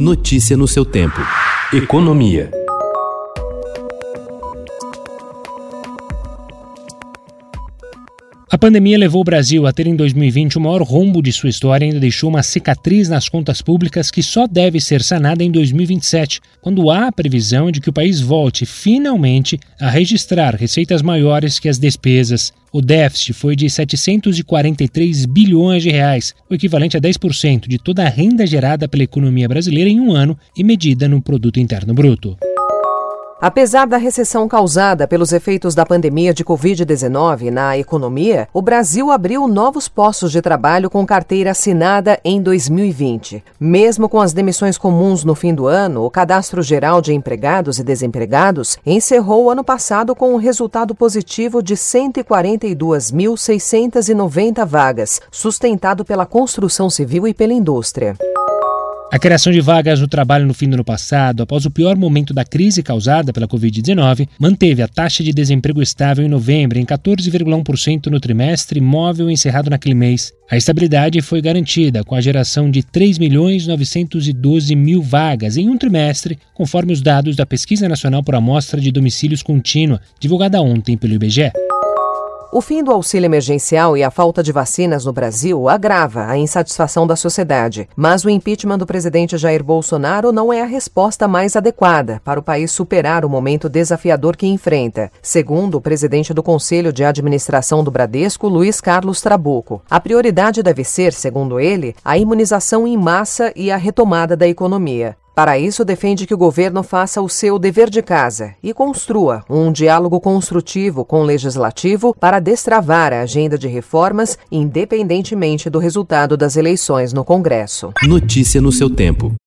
Notícia no seu tempo. Economia. A pandemia levou o Brasil a ter em 2020 o maior rombo de sua história e ainda deixou uma cicatriz nas contas públicas que só deve ser sanada em 2027, quando há a previsão de que o país volte finalmente a registrar receitas maiores que as despesas. O déficit foi de 743 bilhões de reais, o equivalente a 10% de toda a renda gerada pela economia brasileira em um ano e medida no produto interno bruto. Apesar da recessão causada pelos efeitos da pandemia de Covid-19 na economia, o Brasil abriu novos postos de trabalho com carteira assinada em 2020. Mesmo com as demissões comuns no fim do ano, o Cadastro Geral de Empregados e Desempregados encerrou o ano passado com um resultado positivo de 142.690 vagas, sustentado pela construção civil e pela indústria. A criação de vagas no trabalho no fim do ano passado, após o pior momento da crise causada pela Covid-19, manteve a taxa de desemprego estável em novembro em 14,1% no trimestre móvel encerrado naquele mês. A estabilidade foi garantida com a geração de 3 milhões 912 mil vagas em um trimestre, conforme os dados da Pesquisa Nacional por Amostra de Domicílios Contínua, divulgada ontem pelo IBGE. O fim do auxílio emergencial e a falta de vacinas no Brasil agrava a insatisfação da sociedade. Mas o impeachment do presidente Jair Bolsonaro não é a resposta mais adequada para o país superar o momento desafiador que enfrenta, segundo o presidente do Conselho de Administração do Bradesco, Luiz Carlos Trabuco. A prioridade deve ser, segundo ele, a imunização em massa e a retomada da economia. Para isso, defende que o governo faça o seu dever de casa e construa um diálogo construtivo com o legislativo para destravar a agenda de reformas, independentemente do resultado das eleições no Congresso. Notícia no seu tempo.